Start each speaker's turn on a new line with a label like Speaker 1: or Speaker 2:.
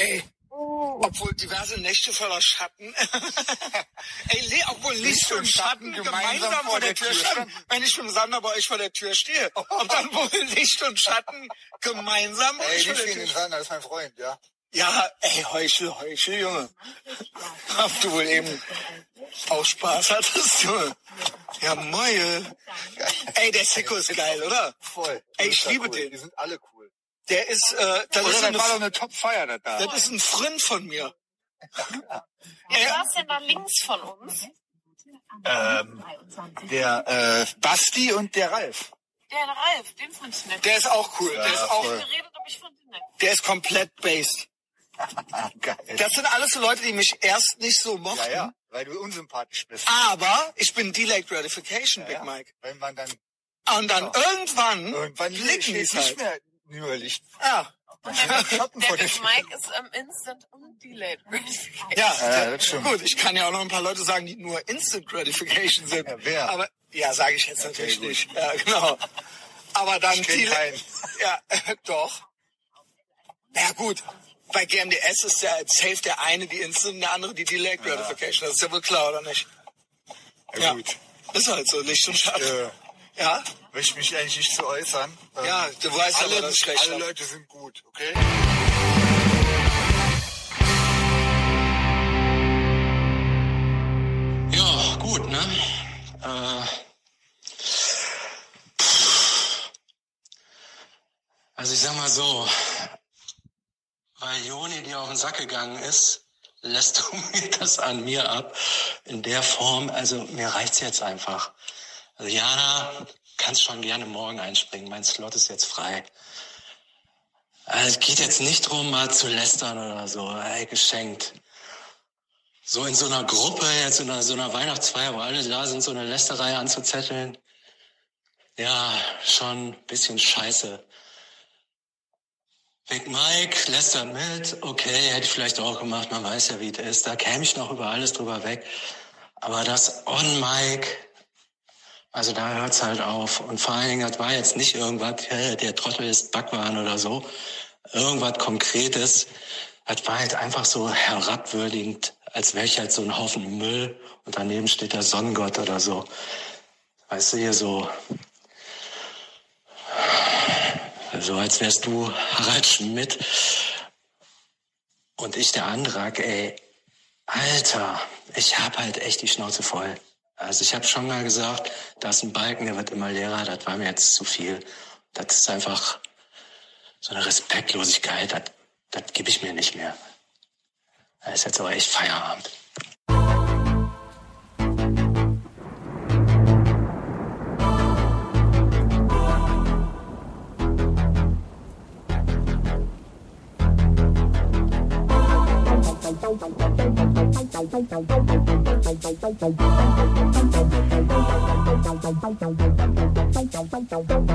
Speaker 1: Ey, obwohl diverse Nächte voller Schatten. Ey, Le obwohl Licht und Schatten gemeinsam vor der Tür standen. Wenn ich mit Sander bei euch vor der Tür stehe. Ob dann wohl Licht und Schatten gemeinsam bei
Speaker 2: Ey,
Speaker 1: vor der Tür
Speaker 2: den Sander, das ist mein Freund, ja.
Speaker 1: Ja, ey, Heuchel, Heuchel, Junge. Ob du wohl eben auch Spaß hattest, Junge. Ja, Moje. Ey, der Sicko ist geil, oder?
Speaker 2: Voll.
Speaker 1: Ey, ich liebe
Speaker 2: cool.
Speaker 1: den.
Speaker 2: Die sind alle cool.
Speaker 1: Der ist, äh, das,
Speaker 2: Oder
Speaker 1: ist
Speaker 2: das
Speaker 1: eine,
Speaker 2: war doch eine Top-Feier da. da.
Speaker 1: das ist ein Freund von mir.
Speaker 3: Wer saß denn da links von uns?
Speaker 2: Ähm, der äh, Basti und der Ralf.
Speaker 3: Der Ralf, den fand ich nett.
Speaker 1: Der ist auch cool. Der
Speaker 2: Ja,
Speaker 1: ist auch,
Speaker 3: geredet, aber ich fand ihn nett.
Speaker 1: der ist komplett based.
Speaker 2: Geil.
Speaker 1: Das sind alles so Leute, die mich erst nicht so mochten.
Speaker 2: ja, ja, weil du unsympathisch bist.
Speaker 1: Aber ich bin Delayed Gratification, Big
Speaker 2: ja.
Speaker 1: Mike.
Speaker 2: Wenn man dann
Speaker 1: Und dann irgendwann,
Speaker 2: irgendwann
Speaker 1: blicken die halt.
Speaker 2: nicht mehr nur Licht.
Speaker 1: Ja,
Speaker 2: Schatten
Speaker 3: Der
Speaker 2: der
Speaker 3: Big. Mike ist am Instant und Delayed Gratification.
Speaker 1: ja,
Speaker 2: Ja, das stimmt.
Speaker 1: gut. Ich kann ja auch noch ein paar Leute sagen, die nur Instant Gratification sind.
Speaker 2: Ja, wer?
Speaker 1: Aber ja, sage ich jetzt natürlich
Speaker 2: gut.
Speaker 1: nicht. Ja, genau. Aber dann
Speaker 2: Ich.
Speaker 1: Ja, doch. Ja gut. Bei GMDS ist ja safe der eine die Instant und der andere die Delayed Gratification. Das ist ja wohl klar, oder nicht?
Speaker 2: Ja, gut.
Speaker 1: Ist halt so, Licht und Schatten.
Speaker 2: Äh,
Speaker 1: Ja?
Speaker 2: Möchte mich eigentlich nicht zu äußern. Ähm,
Speaker 1: Ja, du weißt
Speaker 2: alle,
Speaker 1: aber, dass ich
Speaker 2: alle. Leute sind gut, okay?
Speaker 4: Ja, gut, ne? Äh, also ich sag mal so, weil Joni dir auf den Sack gegangen ist, lässt du mir das an mir ab. In der Form, also mir reicht's jetzt einfach. Also Jana, kannst schon gerne morgen einspringen. Mein Slot ist jetzt frei. Also es geht jetzt nicht drum, mal zu lästern oder so. Ey, geschenkt so in so einer Gruppe, jetzt in so einer Weihnachtsfeier, wo alle da sind, so eine Lästerei anzuzetteln. Ja, schon ein bisschen scheiße. Big Mike lästert mit, okay, hätte ich vielleicht auch gemacht, man weiß ja, wie es ist. Da käme ich noch über alles drüber weg. Aber das On-Mic, also da hört's halt auf. Und vor allen Dingen, das war jetzt nicht irgendwas, der Trottel ist Backwaren oder so. Irgendwas Konkretes. Das war halt einfach so herabwürdigend, als wäre ich halt so ein Haufen Müll und daneben steht der Sonnengott oder so. Weißt du, hier so, so als wärst du Harald Schmidt und ich der Antrag, ey, Alter, ich hab halt echt die Schnauze voll. Also ich habe schon mal gesagt, da ist ein Balken, der wird immer leerer, das war mir jetzt zu viel. Das ist einfach so eine Respektlosigkeit, das, das gebe ich mir nicht mehr. Das ist jetzt aber echt Feierabend.
Speaker 5: Thank you.